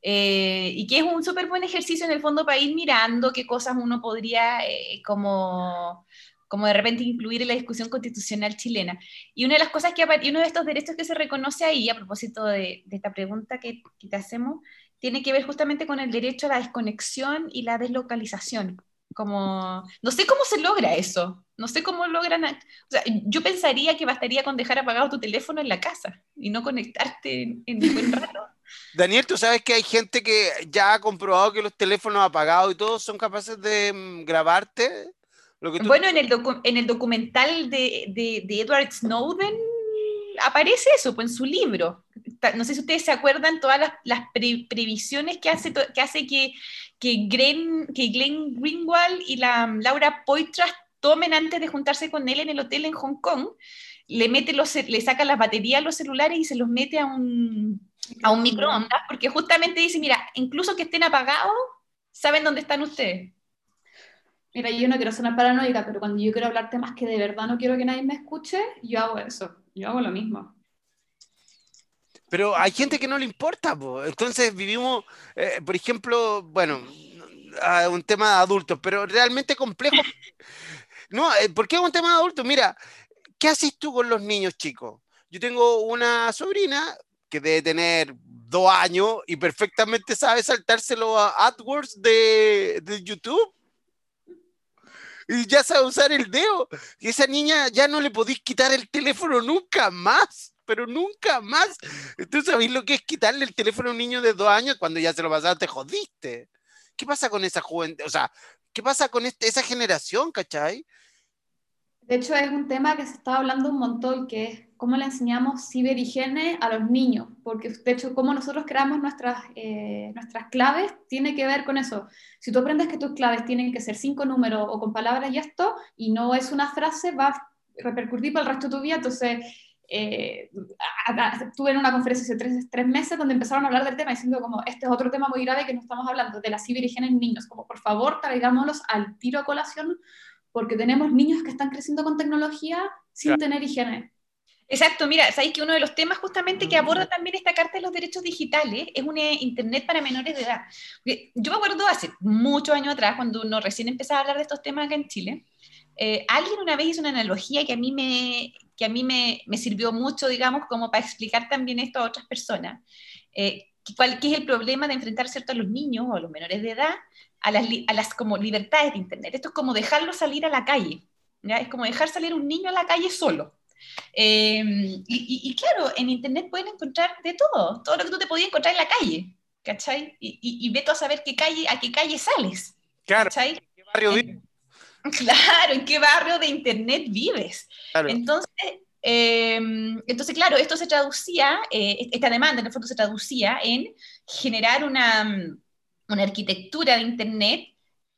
Eh, y que es un súper buen ejercicio en el fondo para ir mirando qué cosas uno podría eh, como, como de repente incluir en la discusión constitucional chilena. Y una de las cosas que uno de estos derechos que se reconoce ahí, a propósito de, esta pregunta que, que te hacemos, tiene que ver justamente con el derecho a la desconexión y la deslocalización. Como, no sé cómo se logra eso, no sé cómo logran, o sea, yo pensaría que bastaría con dejar apagado tu teléfono en la casa y no conectarte en, en buen rato. Daniel, tú sabes que hay gente que ya ha comprobado que los teléfonos apagados y todo son capaces de mm, grabarte. Bueno, en el, en el documental de, de, de, Edward Snowden aparece eso, pues en su libro. no sé si ustedes se acuerdan, todas las, previsiones que hace, que, hace que, que, Glenn, que Glenn Greenwald y la Laura Poitras tomen antes de juntarse con él en el hotel en Hong Kong, le, mete los, le saca las baterías a los celulares y se los mete a un, a un microondas, porque justamente dice, mira, incluso que estén apagados, saben dónde están ustedes. Mira, yo no quiero sonar paranoica, pero cuando yo quiero hablar temas que de verdad no quiero que nadie me escuche, yo hago eso. Yo hago lo mismo. Pero hay gente que no le importa, entonces vivimos, eh, por ejemplo, bueno, un tema de adultos, pero realmente complejo. No, eh, ¿por qué es un tema de adultos? Mira, ¿qué haces tú con los niños chicos? Yo tengo una sobrina que debe tener dos años y perfectamente sabe saltárselo a AdWords de, de YouTube y ya sabe usar el dedo. Y esa niña ya no le podéis quitar el teléfono nunca más, pero nunca más. ¿Tú sabéis lo que es quitarle el teléfono a un niño de dos años cuando ya se lo pasaste, te jodiste? ¿Qué pasa con esa juventud? O sea, ¿qué pasa con este, esa generación, cachai? De hecho, es un tema que se está hablando un montón, que es cómo le enseñamos ciberhigiene a los niños, porque de hecho, cómo nosotros creamos nuestras, eh, nuestras claves tiene que ver con eso. Si tú aprendes que tus claves tienen que ser cinco números o con palabras y esto, y no es una frase, va a repercutir para el resto de tu vida. Entonces, eh, tuve en una conferencia hace tres, tres, meses donde empezaron a hablar del tema diciendo como, este es otro tema muy grave que no estamos hablando, de la ciberhigiene en niños, como por favor traigámoslos al tiro a colación porque tenemos niños que están creciendo con tecnología sin tener higiene. Exacto, mira, sabéis que uno de los temas justamente que aborda también esta Carta de los Derechos Digitales es un eh, Internet para menores de edad. Yo me acuerdo hace muchos años atrás, cuando uno recién empezaba a hablar de estos temas acá en Chile, eh, alguien una vez hizo una analogía que a mí, me, que a mí me, me sirvió mucho, digamos, como para explicar también esto a otras personas. Eh, ¿Cuál, ¿Qué es el problema de enfrentar ¿cierto? a los niños o a los menores de edad a las, a las como libertades de Internet. Esto es como dejarlo salir a la calle, ¿ya? es como dejar salir un niño a la calle solo. Em, y, claro, en Internet pueden encontrar de todo, todo lo que tú te podías encontrar en la calle, ¿cachai? Y, y, ve a saber qué calle, a qué calle sales. Claro, ¿En qué barrio vives? Claro, en qué barrio de Internet vives. Entonces, em, entonces, claro, esto se traducía, eh, esta demanda en el fondo se traducía en generar una una arquitectura de Internet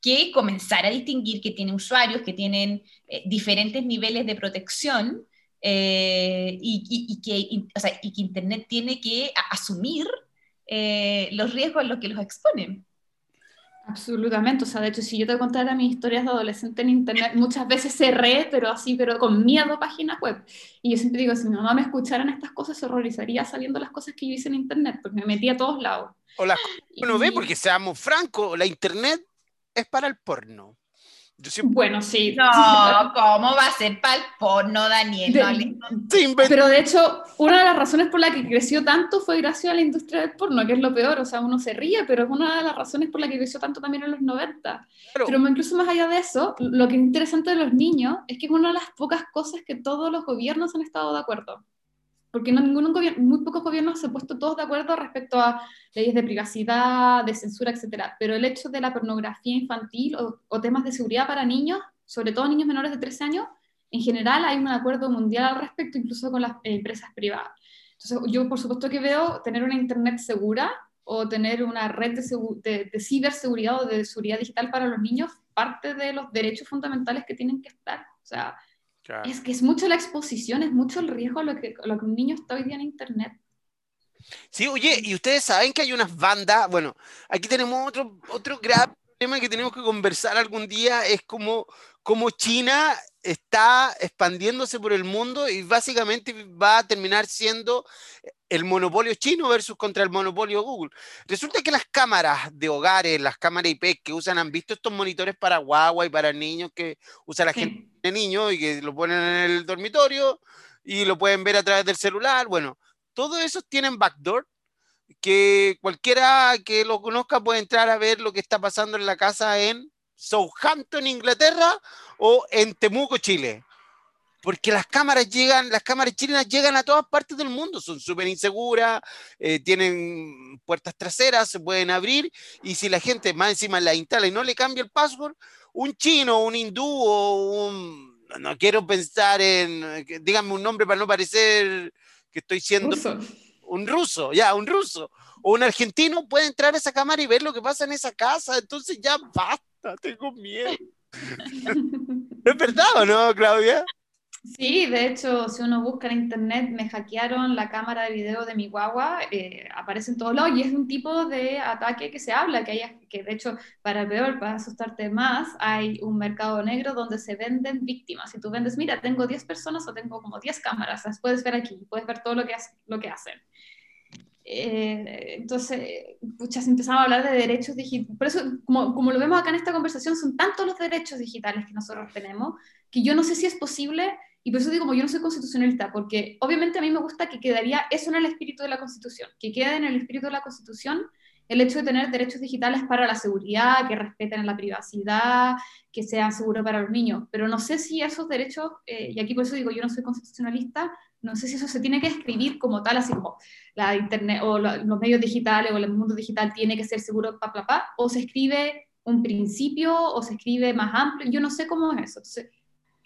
que comenzara a distinguir que tiene usuarios, que tienen eh, diferentes niveles de protección eh, y, que, Internet tiene que asumir los riesgos a los que los exponen. Absolutamente, o sea, de hecho, si yo te contara mis historias de adolescente en internet, muchas veces cerré, pero así, pero con miedo páginas web. Y yo siempre digo, si mi mamá me escuchara en estas cosas, se horrorizaría sabiendo las cosas que yo hice en internet, porque me metía a todos lados. O las uno ve, porque seamos francos, la internet es para el porno. Bueno, sí. No, ¿cómo va a ser para el porno, Daniel? pero de hecho, una de las razones por la que creció tanto fue gracias a la industria del porno, que es lo peor. O sea, uno se ríe, pero es una de las razones por la que creció tanto también en los 90. Pero incluso más allá de eso, lo que es interesante de los niños es que es una de las pocas cosas que todos los gobiernos han estado de acuerdo porque no, ningún gobierno, muy pocos gobiernos se han puesto todos de acuerdo respecto a leyes de privacidad, de censura, etcétera. Pero el hecho de la pornografía infantil o, temas de seguridad para niños, sobre todo niños menores de 13 años, en general hay un acuerdo mundial al respecto, incluso con las empresas privadas. Entonces, yo por supuesto que veo tener una Internet segura o tener una red de, de, ciberseguridad o de seguridad digital para los niños parte de los derechos fundamentales que tienen que estar. O sea, es que es mucho la exposición, es mucho el riesgo lo que, lo que un niño está hoy día en Internet. Sí, oye, y ustedes saben que hay unas bandas, bueno, aquí tenemos otro, otro grave problema que tenemos que conversar algún día, es como, como China está expandiéndose por el mundo y básicamente va a terminar siendo el monopolio chino versus contra el monopolio Google. Resulta que las cámaras de hogares, las cámaras IP que usan, han visto estos monitores para guagua y para niños que usa la gente de niños y que lo ponen en el dormitorio y lo pueden ver a través del celular. Bueno, todos esos tienen backdoor que cualquiera que lo conozca puede entrar a ver lo que está pasando en la casa en Southampton, Inglaterra o en Temuco, Chile porque las cámaras llegan, las cámaras chilenas llegan a todas partes del mundo, son súper inseguras, eh, tienen puertas traseras, se pueden abrir, y si la gente más encima la instala y no le cambia el password, un chino, un hindú o un... No quiero pensar en, díganme un nombre para no parecer que estoy siendo... un ruso, ya, un ruso, o un argentino puede entrar a esa cámara y ver lo que pasa en esa casa, entonces ya basta, tengo miedo. ¿Es verdad o no, Claudia? Sí, de hecho, si uno busca en internet, me hackearon la cámara de video de mi guagua, eh, aparece en todos lados y es un tipo de ataque que se habla, que, hay, que de hecho, para peor, para asustarte más, hay un mercado negro donde se venden víctimas. Si tú vendes, mira, tengo 10 personas o tengo como 10 cámaras, las puedes ver aquí, puedes ver todo lo que, lo que hacen. Eh, entonces, muchas empezamos a hablar de derechos digitales. Por eso, como, como lo vemos acá en esta conversación, son tantos los derechos digitales que nosotros tenemos que yo no sé si es posible y por eso digo, como yo no soy constitucionalista, porque obviamente a mí me gusta que quedaría eso en el espíritu de la Constitución, que quede en el espíritu de la Constitución el hecho de tener derechos digitales para la seguridad, que respeten la privacidad, que sean seguros para los niños. Pero no sé si esos derechos, eh, y aquí por eso digo, yo no soy constitucionalista, no sé si eso se tiene que escribir como tal, así como la internet o los medios digitales o el mundo digital tiene que ser seguro, pa, pa, pa, o se escribe un principio o se escribe más amplio, yo no sé cómo es eso. Entonces,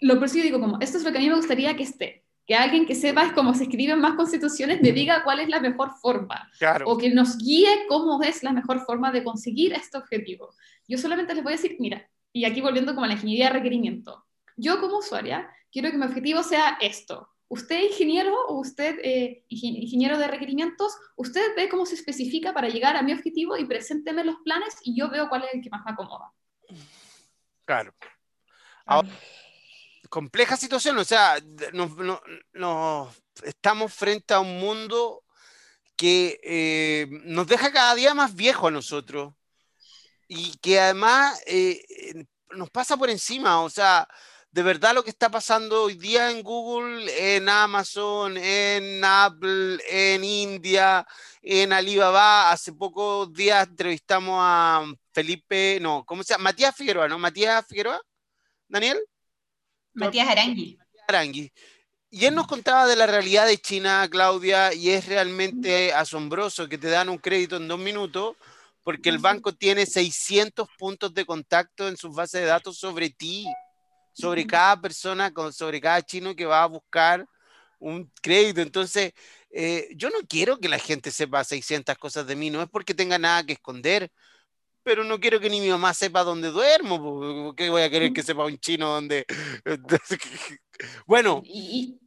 lo por digo como, esto es lo que a mí me gustaría que esté, que alguien que sepa cómo se escriben más constituciones me diga cuál es la mejor forma, o que nos guíe cómo es la mejor forma de conseguir este objetivo. Yo solamente les voy a decir, mira, y aquí volviendo como a la ingeniería de requerimiento, yo como usuaria quiero que mi objetivo sea esto. Usted ingeniero o usted eh, ingeniero de requerimientos, usted ve cómo se especifica para llegar a mi objetivo y presénteme los planes y yo veo cuál es el que más me acomoda. Claro. Ahora, compleja situación, o sea, nos, estamos frente a un mundo que eh, nos deja cada día más viejo a nosotros y que además eh, nos pasa por encima, o sea, de verdad lo que está pasando hoy día en Google, en Amazon, en Apple, en India, en Alibaba, hace pocos días entrevistamos a Felipe, no, ¿cómo se llama? Matías Figueroa, ¿no? Matías Figueroa, Daniel. Matías Arangui. Arangui. Y él nos contaba de la realidad de China, Claudia, y es realmente asombroso que te dan un crédito en dos minutos porque el banco tiene 600 puntos de contacto en sus bases de datos sobre ti, sobre cada persona, sobre cada chino que va a buscar un crédito. Entonces, eh, yo no quiero que la gente sepa 600 cosas de mí, no es porque tenga nada que esconder, pero no quiero que ni mi mamá sepa dónde duermo, ¿qué voy a querer que sepa un chino dónde... bueno. Y,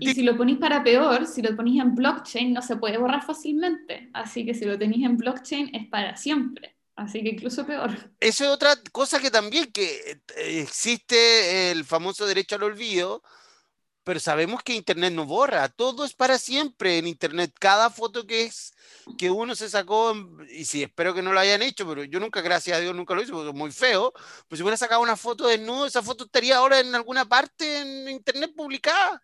si lo ponís para peor, si lo ponís en blockchain, no se puede borrar fácilmente. Así que si lo tenéis en blockchain es para siempre. Así que incluso peor. Eso es otra cosa que también, que eh, existe el famoso derecho al olvido, pero sabemos que Internet no borra, todo es para siempre en Internet. Cada foto que es que uno se sacó, y sí, espero que no lo hayan hecho, pero yo nunca, gracias a Dios, nunca lo hice, porque es muy feo. Pues si hubiera sacado una foto de desnudo, esa foto estaría ahora en alguna parte en Internet publicada.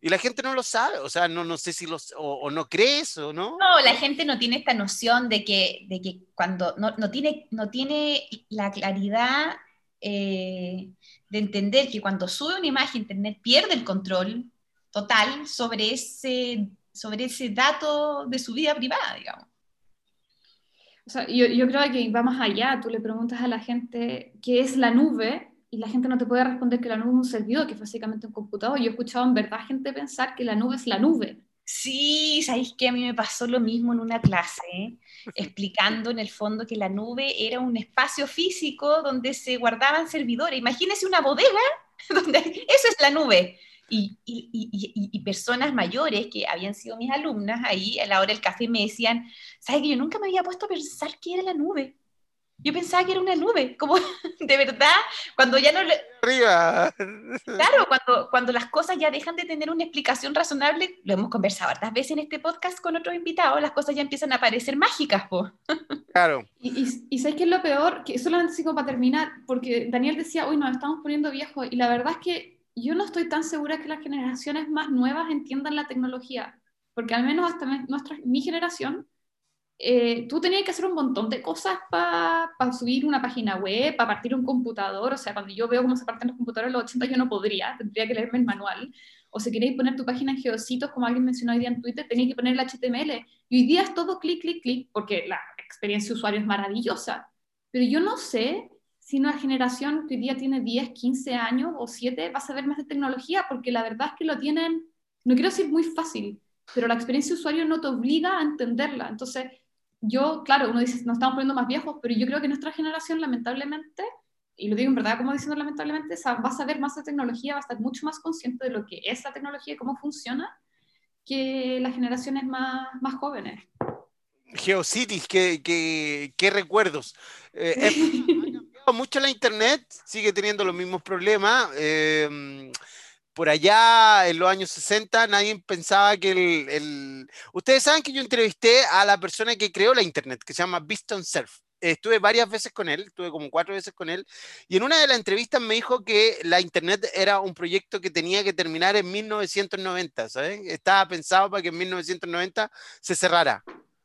Y la gente no lo sabe, o sea, no, no sé si los, o, no cree eso, ¿no? No, la gente no tiene esta noción de que, de que cuando no, no tiene, no tiene la claridad eh, de entender que cuando sube una imagen Internet pierde el control total sobre ese, sobre ese dato de su vida privada, digamos. O sea, yo, yo creo que va más allá. Tú le preguntas a la gente qué es la nube y la gente no te puede responder que la nube es un servidor, que es básicamente un computador. Yo he escuchado en verdad gente pensar que la nube es la nube. Sí, sabéis que a mí me pasó lo mismo en una clase, explicando en el fondo que la nube era un espacio físico donde se guardaban servidores. Imagínense una bodega donde eso es la nube. Y, y, y, y, personas mayores que habían sido mis alumnas ahí a la hora del café me decían, ¿sabes que yo nunca me había puesto a pensar qué era la nube? Yo pensaba que era una nube, como de verdad, cuando ya no le... Arriba. Claro, cuando, cuando las cosas ya dejan de tener una explicación razonable, lo hemos conversado hartas veces en este podcast con otros invitados, las cosas ya empiezan a parecer mágicas, po. Claro. Y, y, y ¿sabes qué es lo peor? Que solamente como para terminar, porque Daniel decía, uy, nos estamos poniendo viejos, y la verdad es que yo no estoy tan segura que las generaciones más nuevas entiendan la tecnología, porque al menos hasta nuestra, mi generación eh, tú tenías que hacer un montón de cosas para subir una página web, para partir un computador. O sea, cuando yo veo cómo se parten los computadores los 80, yo no podría, tendría que leerme el manual. O si queréis poner tu página en geocitos, como alguien mencionó hoy día en Twitter, tenéis que poner el HTML. Y hoy día es todo clic, clic, clic, porque la experiencia de usuario es maravillosa. Pero yo no sé si una generación que hoy día tiene 10, 15 años o 7 va a saber más de tecnología, porque la verdad es que lo tienen, no quiero decir muy fácil, pero la experiencia de usuario no te obliga a entenderla. Entonces, yo, claro, uno dice, nos estamos poniendo más viejos, pero yo creo que nuestra generación, lamentablemente, y lo digo en verdad como diciendo lamentablemente, va a saber más de tecnología, va a estar mucho más consciente de lo que es la tecnología y cómo funciona que las generaciones más, más jóvenes. Geocities, qué, qué, qué recuerdos. Eh, ha cambiado mucho la internet, sigue teniendo los mismos problemas. Eh, por allá en los años 60 nadie pensaba que el, el, Ustedes saben que yo entrevisté a la persona que creó la internet, que se llama Biston Surf. Estuve varias veces con él, estuve como cuatro veces con él, y en una de las entrevistas me dijo que la internet era un proyecto que tenía que terminar en 1990, ¿sabes? Estaba pensado para que en 1990 se cerrara.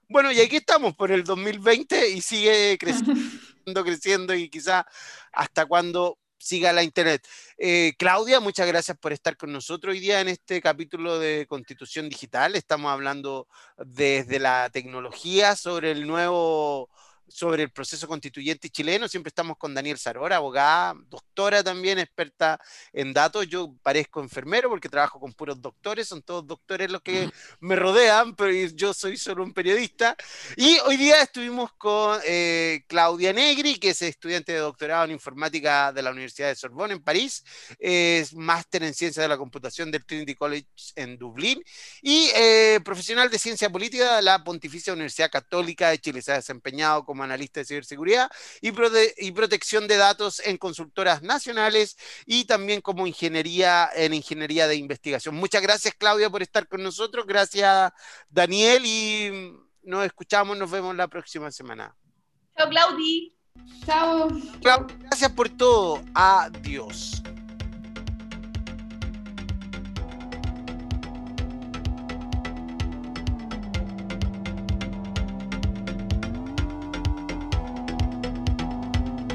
Bueno, y aquí estamos por el 2020 y sigue creciendo, creciendo y quizá hasta cuando siga la internet. Eh, Claudia, muchas gracias por estar con nosotros hoy día en este capítulo de Constitución Digital. Estamos hablando desde la tecnología sobre el nuevo sobre el proceso constituyente chileno. Siempre estamos con Daniel Sarora, abogada, doctora también, experta en datos. Yo parezco enfermero porque trabajo con puros doctores, son todos doctores los que me rodean, pero yo soy solo un periodista. Y hoy día estuvimos con eh, Claudia Negri, que es estudiante de doctorado en informática de la Universidad de Sorbonne en París, es máster en ciencia de la computación del Trinity College en Dublín y eh, profesional de ciencia política de la Pontificia Universidad Católica de Chile. Se ha desempeñado como analista de ciberseguridad y, y protección de datos en consultoras nacionales y también como ingeniería en ingeniería de investigación. Muchas gracias, Claudia, por estar con nosotros. Gracias, Daniel, y nos escuchamos, nos vemos la próxima semana. Chao, Claudi. Chao. Gracias por todo. Adiós.